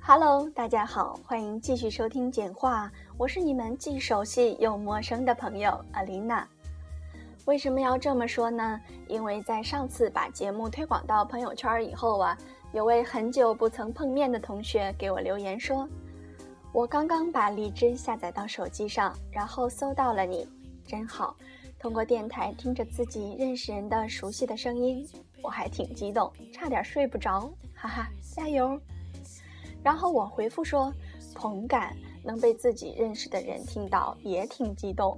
Hello，大家好，欢迎继续收听简话，我是你们既熟悉又陌生的朋友阿琳娜。为什么要这么说呢？因为在上次把节目推广到朋友圈以后啊，有位很久不曾碰面的同学给我留言说，我刚刚把荔枝下载到手机上，然后搜到了你，真好。通过电台听着自己认识人的熟悉的声音，我还挺激动，差点睡不着，哈哈，加油！然后我回复说：“同感，能被自己认识的人听到也挺激动。”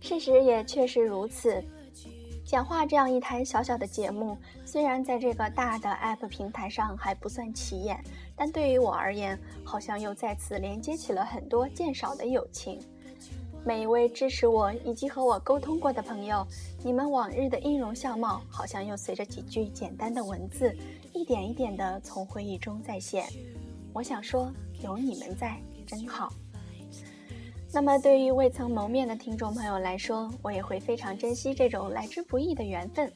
事实也确实如此。讲话这样一台小小的节目，虽然在这个大的 App 平台上还不算起眼，但对于我而言，好像又再次连接起了很多渐少的友情。每一位支持我以及和我沟通过的朋友，你们往日的音容笑貌，好像又随着几句简单的文字。一点一点地从回忆中再现，我想说，有你们在真好。那么，对于未曾谋面的听众朋友来说，我也会非常珍惜这种来之不易的缘分，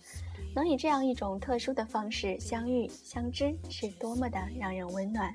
能以这样一种特殊的方式相遇相知，是多么的让人温暖。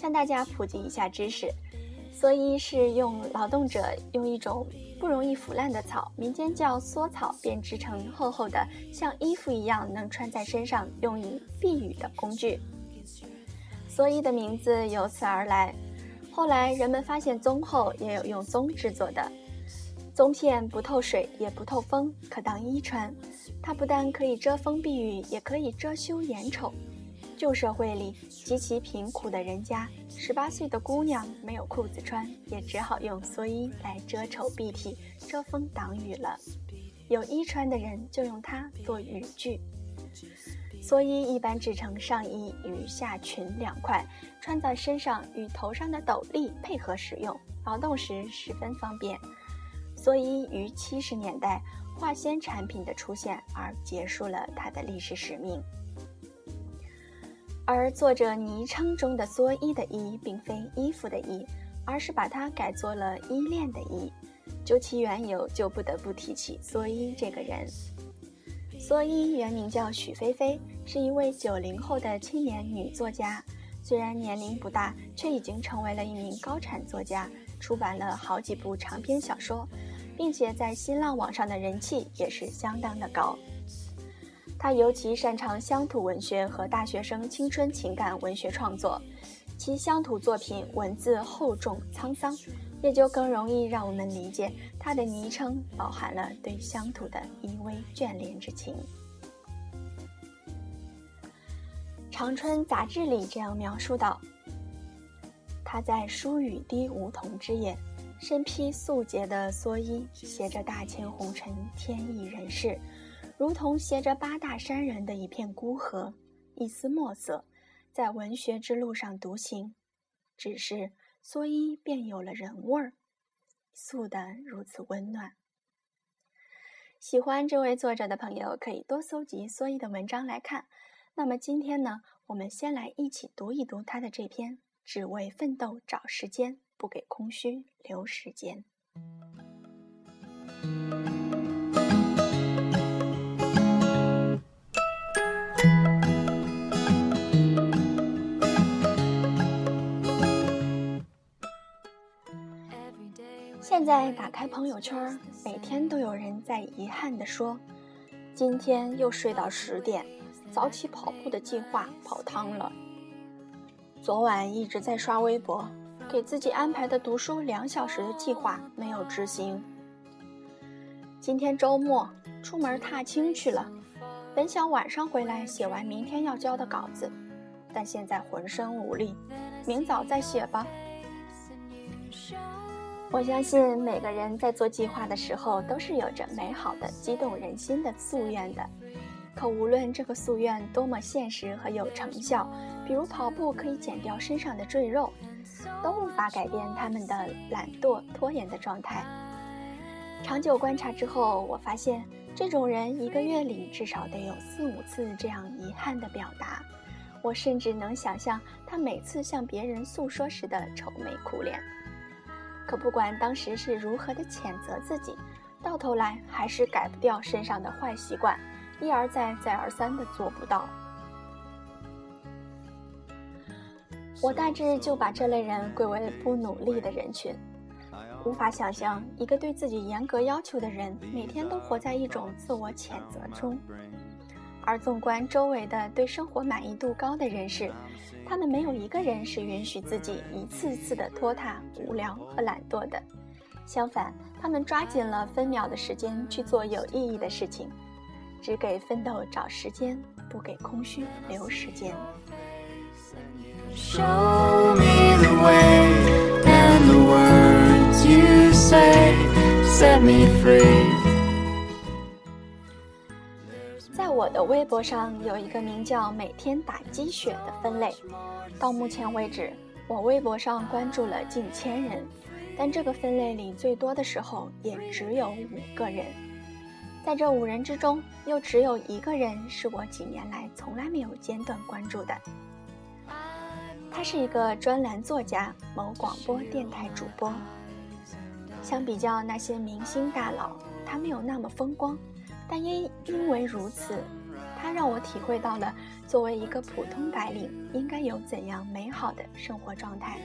向大家普及一下知识。蓑衣是用劳动者用一种不容易腐烂的草，民间叫蓑草，编织成厚厚的像衣服一样能穿在身上，用以避雨的工具。蓑衣的名字由此而来。后来人们发现棕后也有用棕制作的，棕片不透水也不透风，可当衣穿。它不但可以遮风避雨，也可以遮羞掩丑。旧社会里极其贫苦的人家，十八岁的姑娘没有裤子穿，也只好用蓑衣来遮丑蔽体、遮风挡雨了。有衣穿的人就用它做雨具。蓑衣一般制成上衣与下裙两块，穿在身上与头上的斗笠配合使用，劳动时十分方便。蓑衣于七十年代化纤产品的出现而结束了它的历史使命。而作者昵称中的“蓑衣”的“衣”，并非衣服的“衣”，而是把它改作了“依恋”的“依”。究其缘由，就不得不提起蓑衣这个人。蓑衣原名叫许菲菲，是一位九零后的青年女作家。虽然年龄不大，却已经成为了一名高产作家，出版了好几部长篇小说，并且在新浪网上的人气也是相当的高。他尤其擅长乡土文学和大学生青春情感文学创作，其乡土作品文字厚重沧桑，也就更容易让我们理解他的昵称饱含了对乡土的依偎眷恋之情。《长春》杂志里这样描述道：“他在疏雨滴梧桐之夜，身披素洁的蓑衣，携着大千红尘，天意人世。”如同携着八大山人的一片孤河，一丝墨色，在文学之路上独行。只是蓑衣便有了人味儿，素的如此温暖。喜欢这位作者的朋友可以多搜集蓑衣的文章来看。那么今天呢，我们先来一起读一读他的这篇《只为奋斗找时间，不给空虚留时间》。现在打开朋友圈，每天都有人在遗憾地说：“今天又睡到十点，早起跑步的计划泡汤了。昨晚一直在刷微博，给自己安排的读书两小时的计划没有执行。今天周末出门踏青去了，本想晚上回来写完明天要交的稿子，但现在浑身无力，明早再写吧。”我相信每个人在做计划的时候，都是有着美好的、激动人心的夙愿的。可无论这个夙愿多么现实和有成效，比如跑步可以减掉身上的赘肉，都无法改变他们的懒惰、拖延的状态。长久观察之后，我发现这种人一个月里至少得有四五次这样遗憾的表达。我甚至能想象他每次向别人诉说时的愁眉苦脸。可不管当时是如何的谴责自己，到头来还是改不掉身上的坏习惯，一而再再而三的做不到。我大致就把这类人归为不努力的人群，无法想象一个对自己严格要求的人，每天都活在一种自我谴责中。而纵观周围的对生活满意度高的人士，他们没有一个人是允许自己一次次的拖沓、无聊和懒惰的。相反，他们抓紧了分秒的时间去做有意义的事情，只给奋斗找时间，不给空虚留时间。我我的微博上有一个名叫“每天打鸡血”的分类，到目前为止，我微博上关注了近千人，但这个分类里最多的时候也只有五个人。在这五人之中，又只有一个人是我几年来从来没有间断关注的。他是一个专栏作家，某广播电台主播。相比较那些明星大佬，他没有那么风光。但因因为如此，他让我体会到了作为一个普通白领应该有怎样美好的生活状态。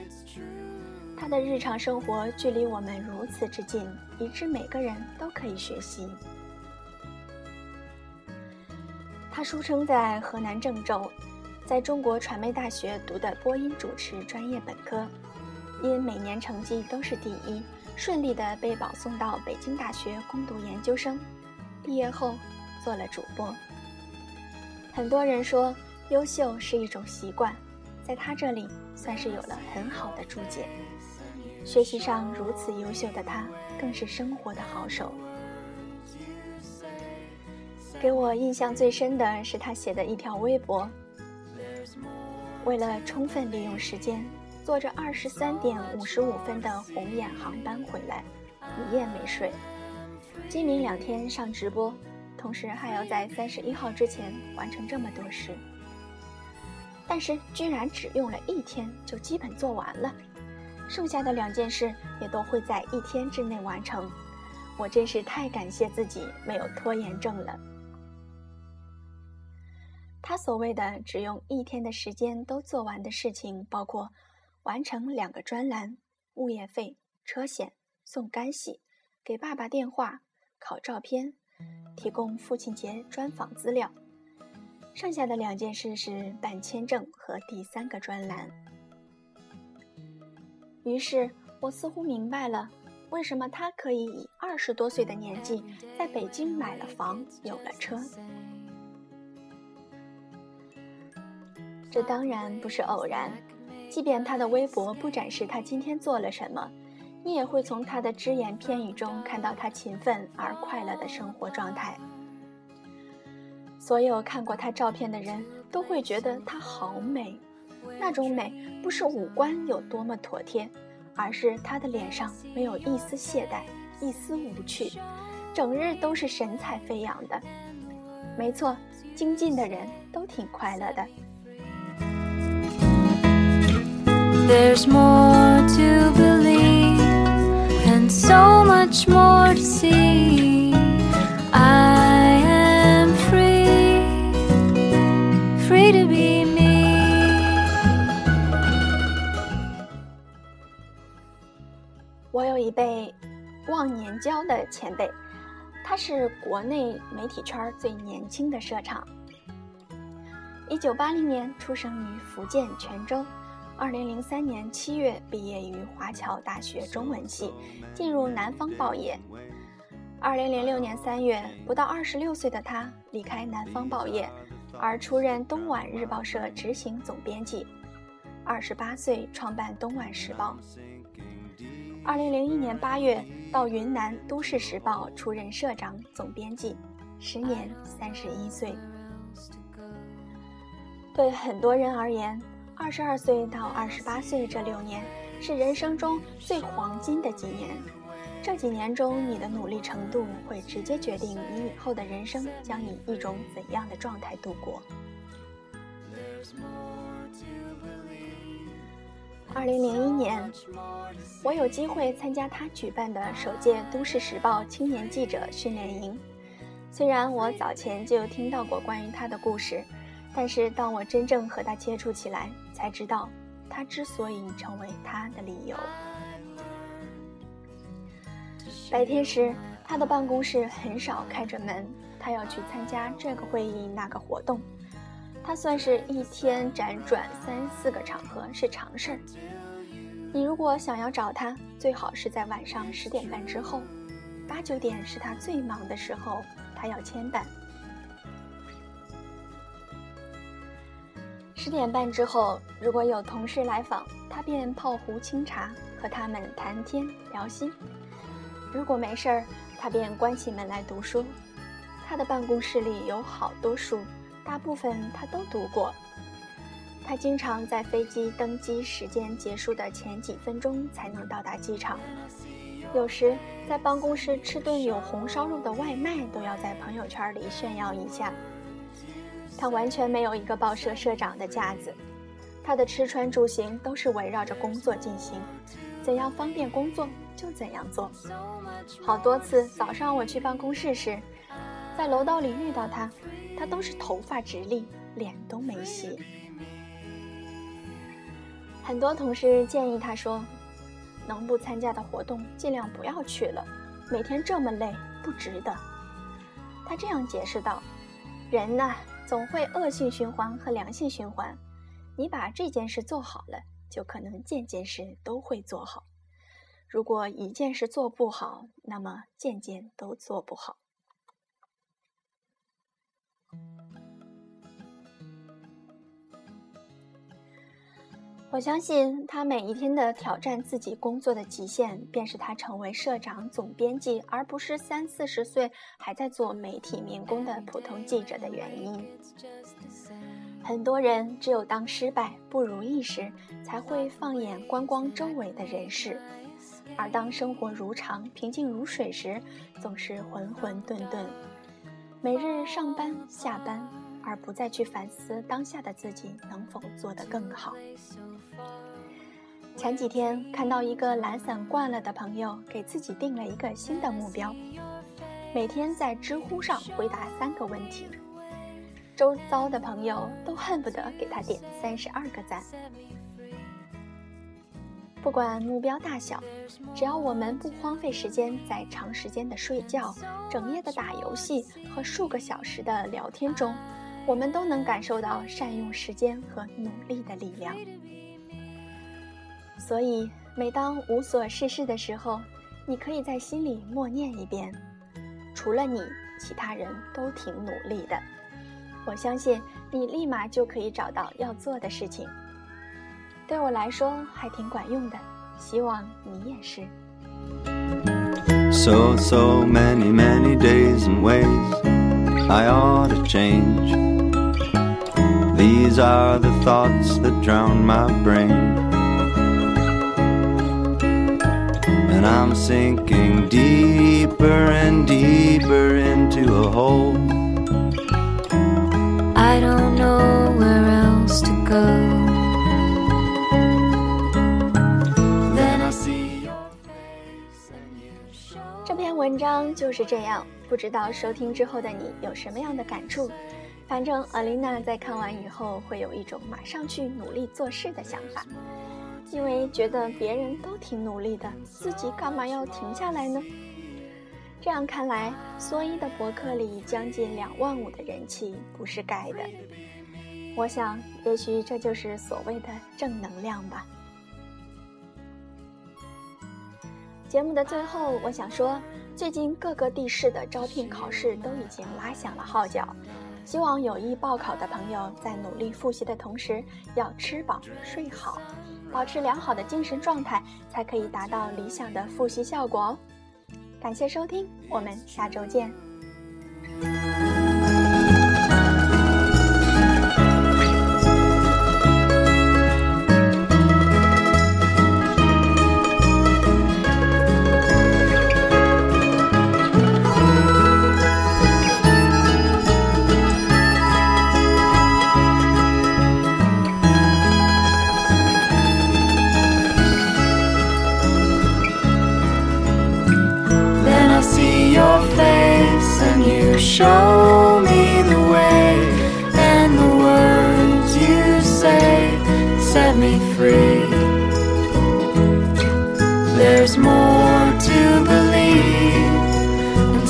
他的日常生活距离我们如此之近，以致每个人都可以学习。他书生在河南郑州，在中国传媒大学读的播音主持专业本科，因每年成绩都是第一，顺利的被保送到北京大学攻读研究生。毕业后做了主播。很多人说优秀是一种习惯，在他这里算是有了很好的注解。学习上如此优秀的他，更是生活的好手。给我印象最深的是他写的一条微博：为了充分利用时间，坐着二十三点五十五分的红眼航班回来，一夜没睡。今明两天上直播，同时还要在三十一号之前完成这么多事，但是居然只用了一天就基本做完了，剩下的两件事也都会在一天之内完成。我真是太感谢自己没有拖延症了。他所谓的只用一天的时间都做完的事情，包括完成两个专栏、物业费、车险、送干洗、给爸爸电话。考照片，提供父亲节专访资料，剩下的两件事是办签证和第三个专栏。于是我似乎明白了，为什么他可以以二十多岁的年纪在北京买了房、有了车。这当然不是偶然，即便他的微博不展示他今天做了什么。你也会从他的只言片语中看到他勤奋而快乐的生活状态。所有看过他照片的人都会觉得他好美，那种美不是五官有多么妥帖，而是他的脸上没有一丝懈怠，一丝无趣，整日都是神采飞扬的。没错，精进的人都挺快乐的。There's more to much more to see. I am free free to be me. 我有一辈忘年交的前辈他是国内媒体圈最年轻的社长。一九八零年出生于福建泉州。二零零三年七月毕业于华侨大学中文系，进入南方报业。二零零六年三月，不到二十六岁的他离开南方报业，而出任东莞日报社执行总编辑。二十八岁创办东莞时报。二零零一年八月到云南都市时报出任社长、总编辑，时年三十一岁。对很多人而言，二十二岁到二十八岁这六年是人生中最黄金的几年。这几年中，你的努力程度会直接决定你以后的人生将以一种怎样的状态度过。二零零一年，我有机会参加他举办的首届《都市时报》青年记者训练营。虽然我早前就听到过关于他的故事，但是当我真正和他接触起来，才知道他之所以成为他的理由。白天时，他的办公室很少开着门，他要去参加这个会议、那个活动。他算是一天辗转三四个场合是常事儿。你如果想要找他，最好是在晚上十点半之后，八九点是他最忙的时候，他要牵绊。十点半之后，如果有同事来访，他便泡壶清茶，和他们谈天聊心；如果没事儿，他便关起门来读书。他的办公室里有好多书。大部分他都读过。他经常在飞机登机时间结束的前几分钟才能到达机场，有时在办公室吃顿有红烧肉的外卖都要在朋友圈里炫耀一下。他完全没有一个报社社长的架子，他的吃穿住行都是围绕着工作进行，怎样方便工作就怎样做。好多次早上我去办公室时，在楼道里遇到他。他都是头发直立，脸都没洗。很多同事建议他说：“能不参加的活动尽量不要去了，每天这么累，不值得。”他这样解释道：“人呐，总会恶性循环和良性循环。你把这件事做好了，就可能件件事都会做好；如果一件事做不好，那么件件都做不好。”我相信他每一天的挑战自己工作的极限，便是他成为社长、总编辑，而不是三四十岁还在做媒体民工的普通记者的原因。很多人只有当失败、不如意时，才会放眼观光周围的人事；而当生活如常、平静如水时，总是浑浑沌沌。每日上班下班，而不再去反思当下的自己能否做得更好。前几天看到一个懒散惯了的朋友，给自己定了一个新的目标：每天在知乎上回答三个问题。周遭的朋友都恨不得给他点三十二个赞。不管目标大小，只要我们不荒废时间在长时间的睡觉、整夜的打游戏和数个小时的聊天中，我们都能感受到善用时间和努力的力量。所以，每当无所事事的时候，你可以在心里默念一遍：“除了你，其他人都挺努力的。”我相信你立马就可以找到要做的事情。对我来说还挺管用的，希望你也是。So so many many days and ways I ought to change. These are the thoughts that drown my brain. And I'm sinking deeper and deeper into a hole. I don't know where else to go. 文章就是这样，不知道收听之后的你有什么样的感触？反正阿丽娜在看完以后会有一种马上去努力做事的想法，因为觉得别人都挺努力的，自己干嘛要停下来呢？这样看来，蓑衣的博客里将近两万五的人气不是盖的。我想，也许这就是所谓的正能量吧。节目的最后，我想说。最近各个地市的招聘考试都已经拉响了号角，希望有意报考的朋友在努力复习的同时，要吃饱睡好，保持良好的精神状态，才可以达到理想的复习效果哦。感谢收听，我们下周见。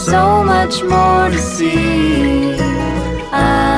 So much more to see. I